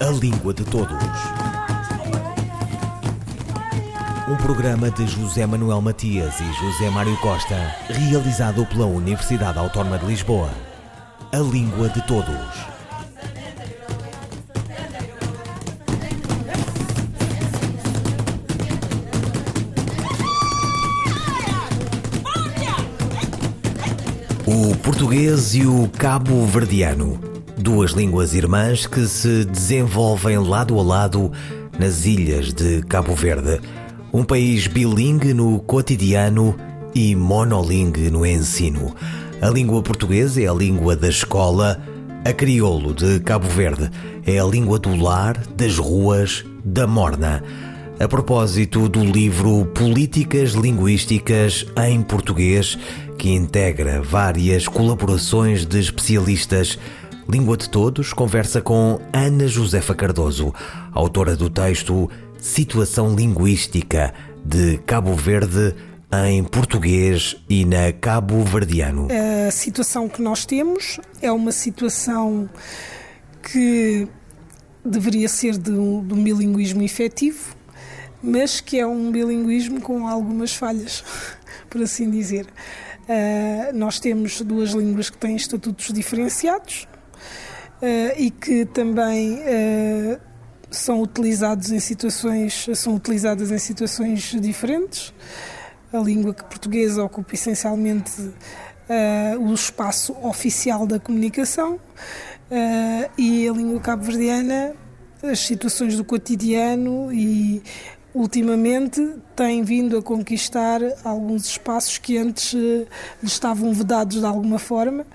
A Língua de Todos. Um programa de José Manuel Matias e José Mário Costa, realizado pela Universidade Autónoma de Lisboa. A Língua de Todos. O português e o cabo-verdiano, duas línguas irmãs que se desenvolvem lado a lado nas ilhas de Cabo Verde. Um país bilingue no cotidiano e monolingue no ensino. A língua portuguesa é a língua da escola, a crioulo de Cabo Verde é a língua do lar, das ruas, da morna. A propósito do livro Políticas Linguísticas em Português, que integra várias colaborações de especialistas. Língua de Todos conversa com Ana Josefa Cardoso, autora do texto Situação Linguística de Cabo Verde em português e na cabo-verdiano. A situação que nós temos é uma situação que deveria ser de um, de um bilinguismo efetivo, mas que é um bilinguismo com algumas falhas, por assim dizer. Uh, nós temos duas línguas que têm estatutos diferenciados e que também uh, são utilizados em situações são utilizadas em situações diferentes. A língua portuguesa ocupa essencialmente o espaço oficial da comunicação e a língua cabo-verdiana as situações do cotidiano e ultimamente tem vindo a conquistar alguns espaços que antes lhe estavam vedados de alguma forma,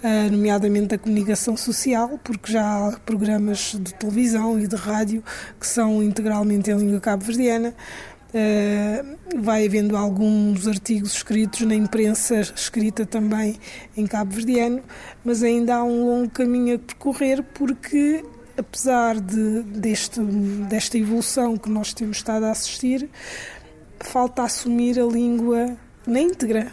eh, nomeadamente a comunicação social, porque já há programas de televisão e de rádio que são integralmente em língua cabo-verdiana. Uh, vai havendo alguns artigos escritos na imprensa escrita também em cabo-verdiano, mas ainda há um longo caminho a percorrer porque apesar de, deste, desta evolução que nós temos estado a assistir, falta assumir a língua na íntegra.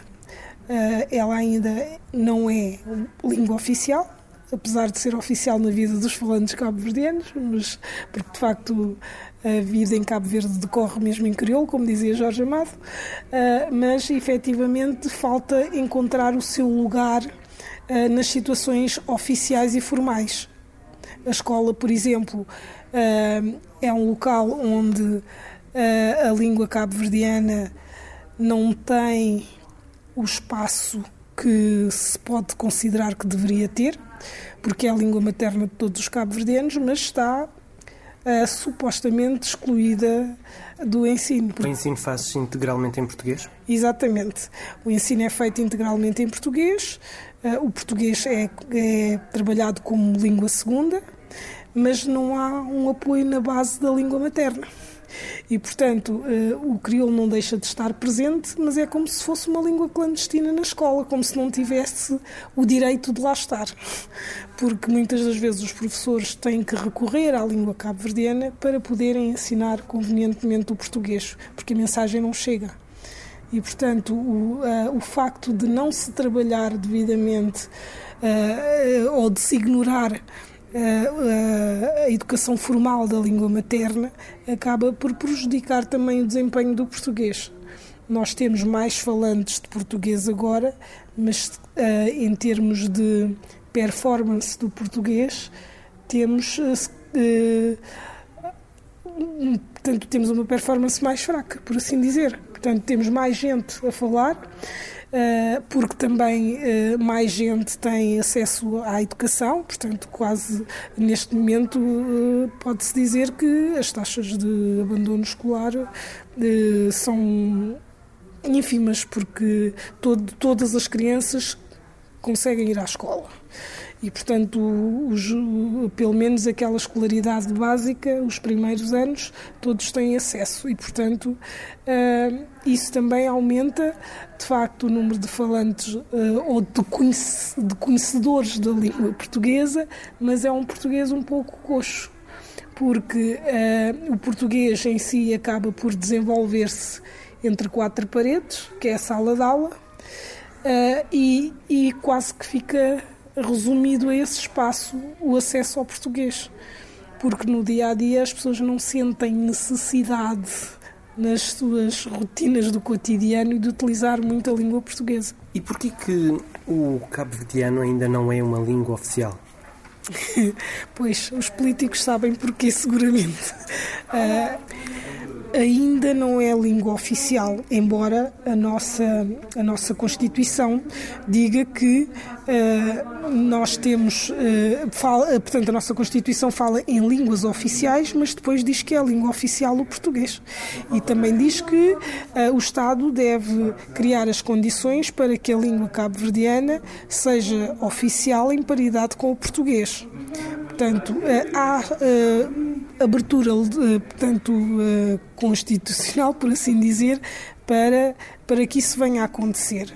Uh, ela ainda não é língua oficial, apesar de ser oficial na vida dos falantes cabo-verdianos, mas porque de facto a vida em Cabo Verde decorre mesmo em crioulo, como dizia Jorge Amado, uh, mas efetivamente falta encontrar o seu lugar uh, nas situações oficiais e formais. A escola, por exemplo, eh, é um local onde eh, a língua cabo-verdiana não tem o espaço que se pode considerar que deveria ter, porque é a língua materna de todos os cabo-verdianos, mas está uh, supostamente excluída do ensino. O ensino faz-se integralmente em português? Exatamente. O ensino é feito integralmente em português, o português é, é trabalhado como língua segunda, mas não há um apoio na base da língua materna. E, portanto, eh, o crioulo não deixa de estar presente, mas é como se fosse uma língua clandestina na escola, como se não tivesse o direito de lá estar. Porque muitas das vezes os professores têm que recorrer à língua cabo-verdiana para poderem ensinar convenientemente o português, porque a mensagem não chega. E, portanto, o, uh, o facto de não se trabalhar devidamente uh, ou de se ignorar a, a, educação formal da língua materna acaba por prejudicar também o desempenho do português. Nós temos mais falantes de português agora, mas em termos de performance do português, temos. Portanto, temos uma performance mais fraca, por assim dizer. Portanto, temos mais gente a falar eh, porque também eh, mais gente tem acesso à educação, portanto, quase neste momento eh, pode-se dizer que as taxas de abandono escolar são ínfimas, porque todo, todas as crianças conseguem ir à escola e, portanto, os, pelo menos aquela escolaridade básica, os primeiros anos, todos têm acesso. E, portanto, uh, isso também aumenta, de facto, o número de falantes uh, ou de, conhece, de conhecedores da língua portuguesa, mas é um português um pouco coxo, porque uh, o português em si acaba por desenvolver-se entre quatro paredes, que é a sala de aula, e, e quase que fica resumido a esse espaço o acesso ao português. porque no dia a dia as pessoas não sentem necessidade nas suas rotinas do cotidiano e de utilizar muito a língua portuguesa. E porquê que o cabo-verdiano ainda não é uma língua oficial? pois, os políticos sabem porquê, seguramente. Uh, ainda não é língua oficial, embora a nossa, a nossa Constituição diga que nós temos, uh, fala, portanto, a nossa Constituição fala em línguas oficiais, mas depois diz que é a língua oficial o português. E também diz que o Estado deve criar as condições para que a língua cabo-verdiana seja oficial em paridade com o português. Portanto, há abertura, portanto, constitucional, por assim dizer, para, para que isso venha a acontecer.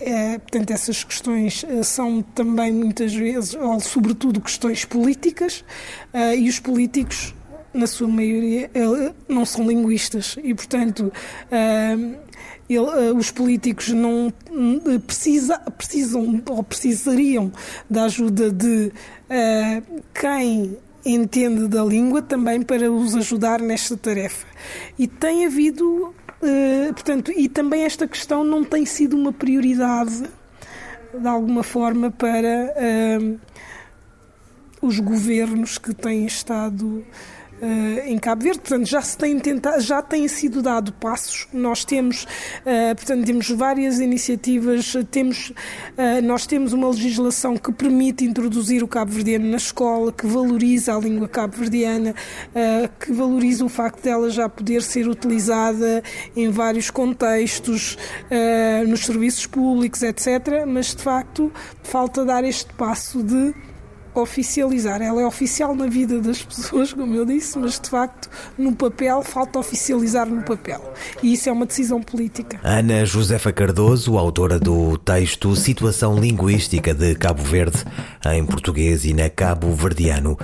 É, portanto, essas questões eh, são também muitas vezes, ou sobretudo, questões políticas, uh, e os políticos, na sua maioria, uh, não são linguistas, e, portanto, ele, os políticos não precisa, precisam ou precisariam da ajuda de quem entende da língua também para os ajudar nesta tarefa. E tem havido, uh, portanto, e também esta questão não tem sido uma prioridade de alguma forma para uh, os governos que têm estado uh, em Cabo Verde. Portanto, já se tem tentado, já têm sido dado passos. Nós temos, uh, portanto, temos várias iniciativas. Temos, uh, nós temos uma legislação que permite introduzir o cabo-verdiano na escola, que valoriza a língua cabo-verdiana, que valoriza o facto dela já poder ser utilizada em vários contextos, nos serviços públicos, etc. Mas de facto falta dar este passo de oficializar. Ela é oficial na vida das pessoas, como eu disse, mas de facto no papel falta oficializar no papel. E isso é uma decisão política. Ana Josefa Cardoso, autora do texto Situação Linguística de Cabo Verde em português e na Cabo Verdiano.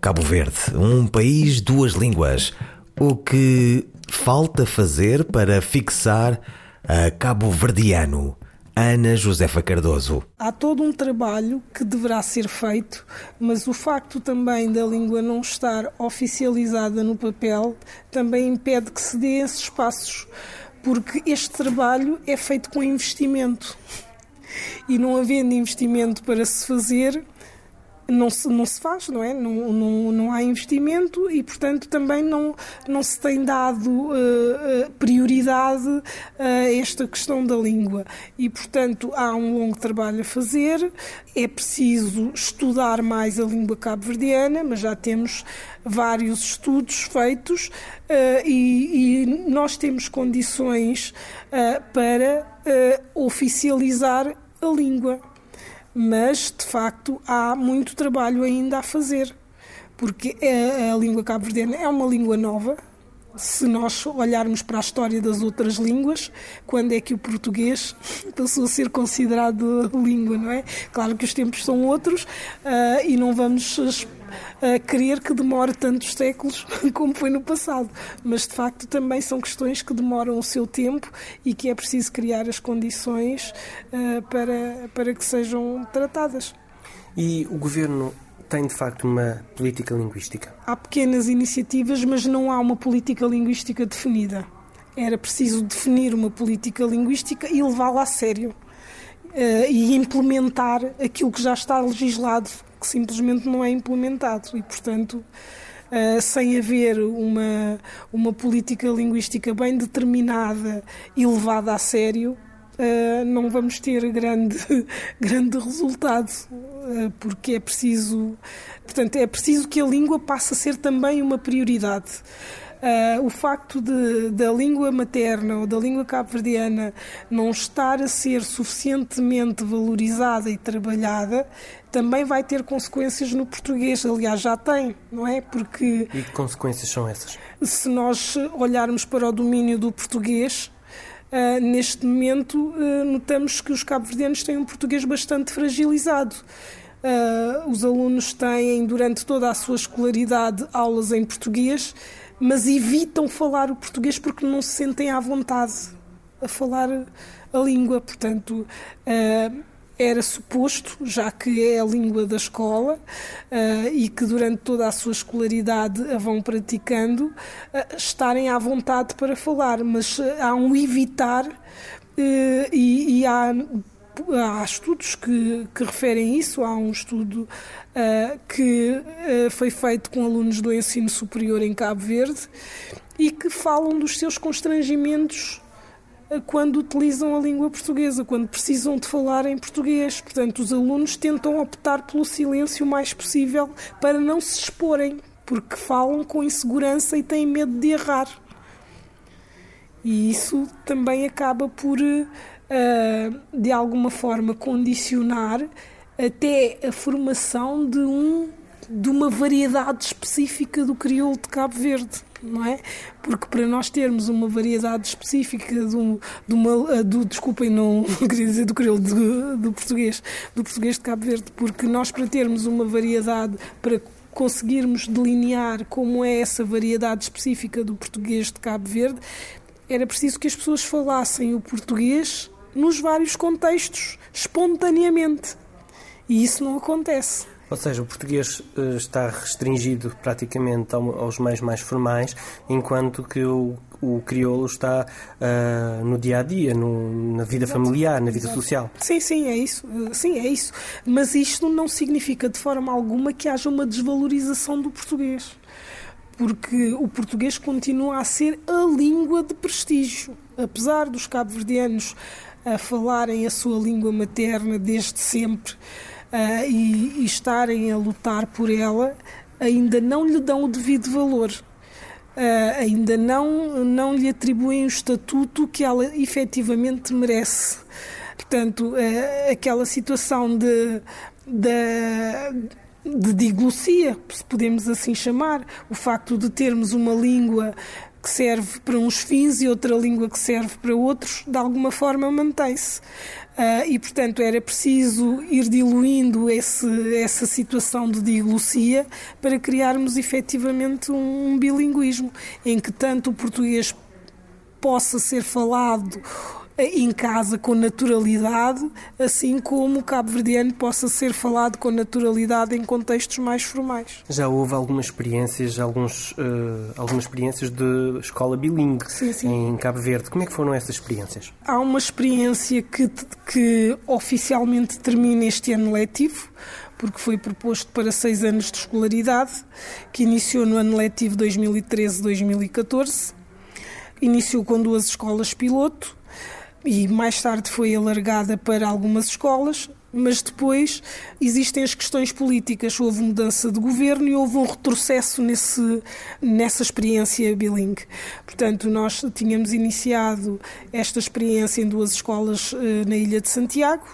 Cabo Verde, um país, duas línguas. O que falta fazer para fixar a Cabo Verdiano? Ana Josefa Cardoso. Há todo um trabalho que deverá ser feito, mas o facto também da língua não estar oficializada no papel também impede que se dê esses passos, porque este trabalho é feito com investimento. E não havendo investimento para se fazer, não se, não se faz, não é? Não, não, não há investimento e, portanto, também não, não se tem dado uh, prioridade a esta questão da língua. E, portanto, há um longo trabalho a fazer, é preciso estudar mais a língua cabo-verdiana, mas já temos vários estudos feitos uh, e, e, nós temos condições uh, para oficializar a língua mas de facto há muito trabalho ainda a fazer, porque a, a língua cabo-verdiana é uma língua nova. Se nós olharmos para a história das outras línguas, quando é que o português passou a ser considerado língua, não é? Claro que os tempos são outros uh, e não vamos a querer que demore tantos séculos como foi no passado. Mas, de facto, também são questões que demoram o seu tempo e que é preciso criar as condições uh, para, para que sejam tratadas. E o governo tem de facto uma política linguística? Há pequenas iniciativas, mas não há uma política linguística definida. Era preciso definir uma política linguística e levá-la a sério. Uh, e implementar aquilo que já está legislado que simplesmente não é implementado e, portanto, Uh, sem haver uma, uma política linguística bem determinada e levada a sério, uh, não vamos ter grande, grande resultado, uh, porque é preciso, portanto, é preciso que a língua passe a ser também uma prioridade. Uh, o facto de, da língua materna ou da língua cabo-verdiana não estar a ser suficientemente valorizada e trabalhada também vai ter consequências no português. Aliás, já tem, não é? Porque. E que consequências são essas? Se nós olharmos para o domínio do português, Uh, neste momento, uh, notamos que os cabo-verdianos têm um português bastante fragilizado. Uh, os alunos têm, durante toda a sua escolaridade, aulas em português mas evitam falar o português porque não se sentem à vontade a falar a língua. Portanto, uh, era suposto, já que é a língua da escola uh, e que durante toda a sua escolaridade a vão praticando, uh, estarem à vontade para falar, mas há um evitar e, e há, há, estudos que, que, referem isso. Há um estudo que foi feito com alunos do ensino superior em Cabo Verde e que falam dos seus constrangimentos quando utilizam a língua portuguesa, quando precisam de falar em português. Portanto, os alunos tentam optar pelo silêncio o mais possível para não se exporem, porque falam com insegurança e têm medo de errar. E isso também acaba por, uh, de alguma forma, condicionar até a formação de um de uma variedade específica do crioulo de Cabo Verde não é? Porque para nós termos uma variedade específica um, de uma, do, desculpem, não queria dizer do crioulo, do, do português, do português de Cabo Verde, porque nós para termos uma variedade, para conseguirmos delinear como é essa variedade específica do português de Cabo Verde, era preciso que as pessoas falassem o português nos vários contextos, espontaneamente. E isso não acontece. Ou seja, o português uh, está restringido praticamente ao, aos meios mais formais, enquanto que o, o crioulo está uh, no dia a dia, no, na vida familiar, na vida social. Sim, sim, é isso. Sim, é isso. Mas isto não significa de forma alguma que haja uma desvalorização do português. Porque o português continua a ser a língua de prestígio. Apesar dos cabo-verdianos a falarem a sua língua materna desde sempre, uh, e, e estarem a lutar por ela, ainda não lhe dão o devido valor. Uh, ainda não, não lhe atribuem o estatuto que ela efetivamente merece. Portanto, uh, aquela situação de, de, de diglosia, se podemos assim chamar, o facto de termos uma língua que serve para uns fins e outra língua que serve para outros, de alguma forma mantém-se. Uh, e, portanto, era preciso ir diluindo esse, essa situação de diglosia para criarmos efetivamente um, um bilinguismo em que tanto o português possa ser falado em casa com naturalidade, assim como o cabo-verdiano possa ser falado com naturalidade em contextos mais formais. Já houve algumas experiências, alguns, uh, algumas experiências de escola bilingue sim, sim. em Cabo Verde. Como é que foram essas experiências? Há uma experiência que, que oficialmente termina este ano letivo, porque foi proposto para seis anos de escolaridade, que iniciou no ano letivo 2013-2014. Iniciou com duas escolas piloto e mais tarde foi alargada para algumas escolas, mas depois existem as questões políticas. Houve mudança de governo e houve um retrocesso nesse, nessa experiência bilingue. Portanto, nós tínhamos iniciado esta experiência em duas escolas eh, na Ilha de Santiago.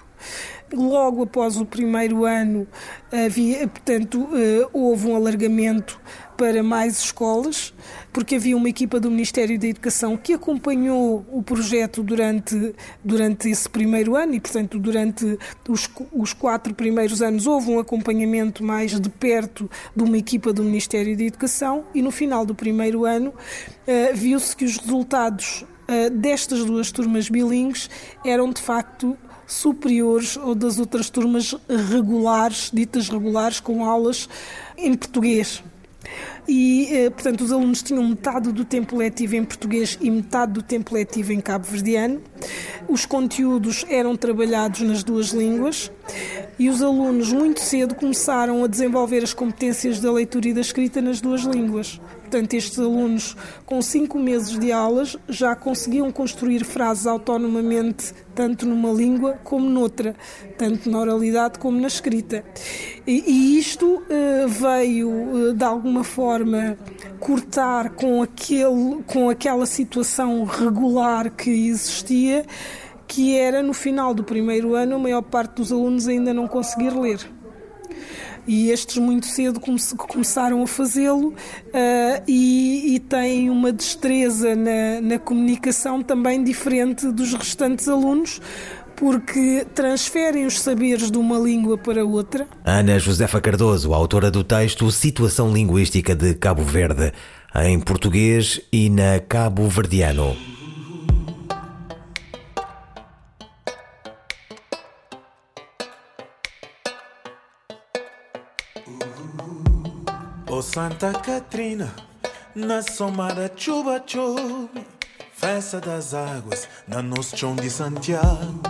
Logo após o primeiro ano, havia, portanto, eh, houve um alargamento para mais escolas porque havia uma equipa do Ministério da Educação que acompanhou o projeto durante, durante esse primeiro ano e, portanto, durante os, os quatro primeiros anos houve um acompanhamento mais de perto de uma equipa do Ministério da Educação e no final do primeiro ano uh, viu-se que os resultados uh, destas duas turmas bilingues eram de facto superiores ou das outras turmas regulares, ditas regulares, com aulas em português e, eh, portanto, os alunos tinham metade do tempo letivo em português e metade do tempo letivo em cabo-verdiano. Os conteúdos eram trabalhados nas duas línguas e os alunos muito cedo começaram a desenvolver as competências da leitura e da escrita nas duas línguas. Portanto, estes alunos, com cinco meses de aulas, já conseguiam construir frases autonomamente, tanto numa língua como noutra, tanto na oralidade como na escrita. E, e isto uh, veio, uh, de alguma forma, cortar com, aquele, com aquela situação regular que existia, que era no final do primeiro ano a maior parte dos alunos ainda não conseguir ler e estes muito cedo come começaram a fazê-lo uh, e, e, têm uma destreza na, na comunicação também diferente dos restantes alunos, porque transferem os saberes de uma língua para outra. Ana Josefa Cardoso, autora do texto Situação Linguística de Cabo Verde, em português e na cabo-verdiano. Oh Santa Catrina, na somada chuva festa das águas na chão de Santiago.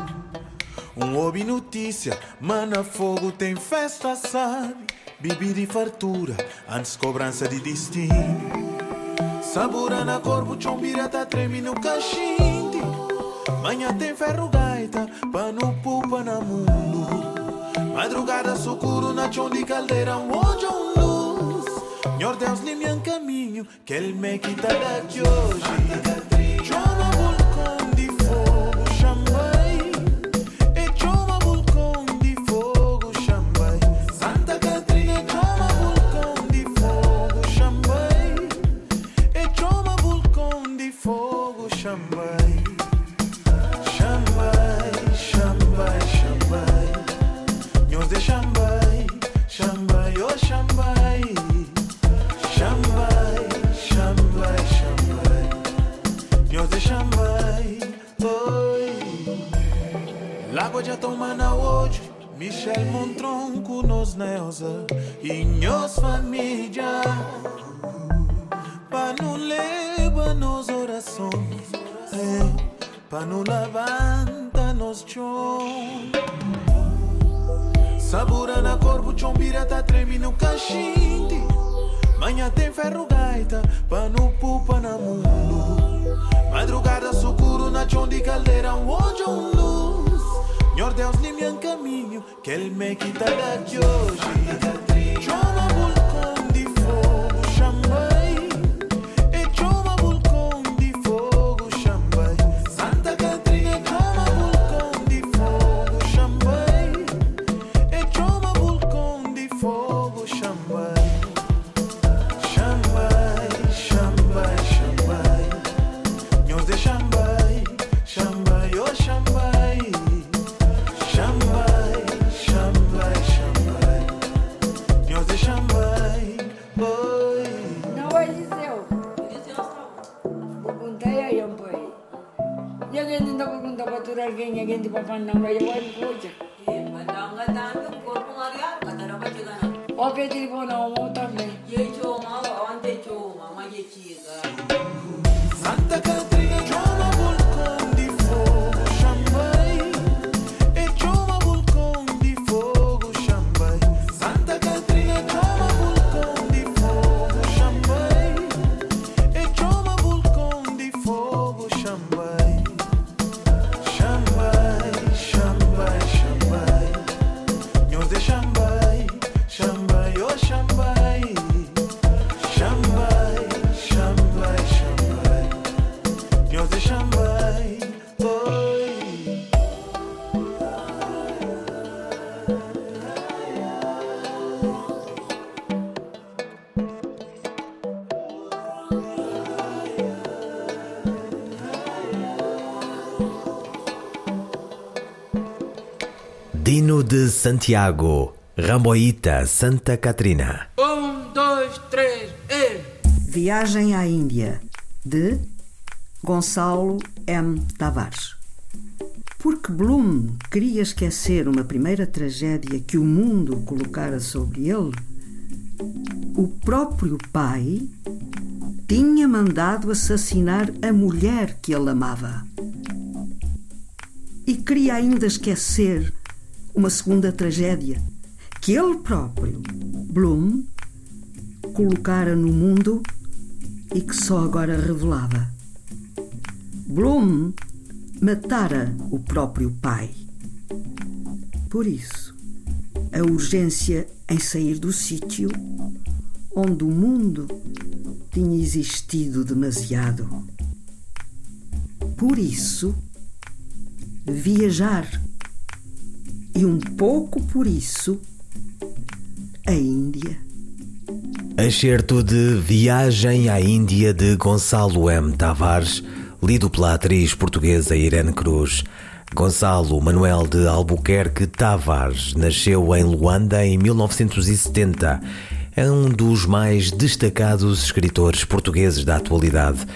Um ouve notícia, mana fogo tem festa, sabe? Bebida e fartura, antes cobrança de destino. Sabura na corpo, chão pirata treme no cachinte. Manhã tem ferro gaita, pano pupa na mundo. Madrugada sucuro na chão de caldeira, um hoje um. Senhor Deus, lhe me caminho, que ele me quita daqui hoje. Chama vulcão de fogo, chamai. E chama vulcão de fogo, chamai. Santa Catrina, chama vulcão de fogo, chamai. E chama vulcão de fogo, chamai. Chambai, chambai, chambai. Nós de chambai, chambai, oh chambai. L'água já toma na hoje. Michel Montronco nos Neuza e nós família. Para não levar nos orações, é, para não levanta nos chão. Sabura na corpo, chão pirata treme no cachinte. Manhã tem ferro gaita, pano pupa na mundo. Madrugada sucuro na chão de caldeira, um hoje um luz. Senhor Deus, lhe me caminho, que ele me quita daqui hoje. gendi eh, nda kurun da batura genya gendi papan namra ya wai koja. Ye madanga dan ko ko maria kadara bajuga na. Oke telefon na mo tamle. Ye choma Dino de Santiago, Ramboíta, Santa Catrina. Um, dois, três, e. Viagem à Índia, de Gonçalo M. Tavares. Porque Bloom queria esquecer uma primeira tragédia que o mundo colocara sobre ele, o próprio pai tinha mandado assassinar a mulher que ele amava. E queria ainda esquecer uma segunda tragédia que ele próprio, Bloom, colocara no mundo e que só agora revelava. Bloom matara o próprio pai. Por isso, a urgência em sair do sítio onde o mundo tinha existido demasiado. Por isso, viajar. E um pouco por isso, a Índia. Excerto de Viagem à Índia de Gonçalo M. Tavares, lido pela atriz portuguesa Irene Cruz. Gonçalo Manuel de Albuquerque Tavares nasceu em Luanda em 1970. É um dos mais destacados escritores portugueses da atualidade.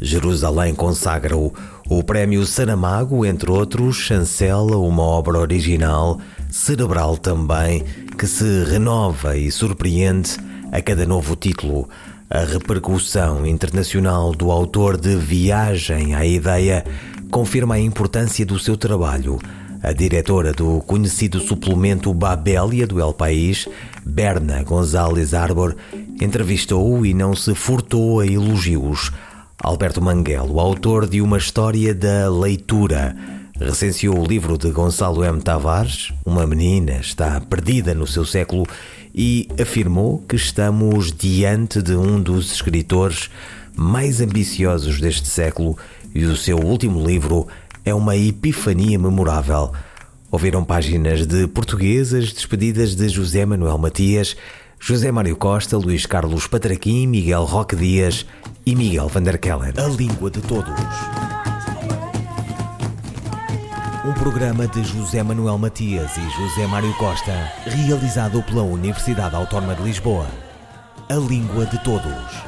Jerusalém consagra-o. O prémio Saramago, entre outros, chancela uma obra original, cerebral também, que se renova e surpreende a cada novo título. A repercussão internacional do autor de Viagem à Ideia confirma a importância do seu trabalho. A diretora do conhecido suplemento Babélia do El País, Berna González Arbor, entrevistou e não se furtou a elogios. Alberto Manguelo, autor de Uma História da Leitura, recenseou o livro de Gonçalo M. Tavares, Uma Menina está perdida no seu século, e afirmou que estamos diante de um dos escritores mais ambiciosos deste século e o seu último livro é uma epifania memorável. Ouviram páginas de portuguesas despedidas de José Manuel Matias, José Mário Costa, Luís Carlos Patraquim, Miguel Roque Dias e Miguel van der Kellen. A língua de todos. Um programa de José Manuel Matias e José Mário Costa, realizado pela Universidade Autónoma de Lisboa. A língua de todos.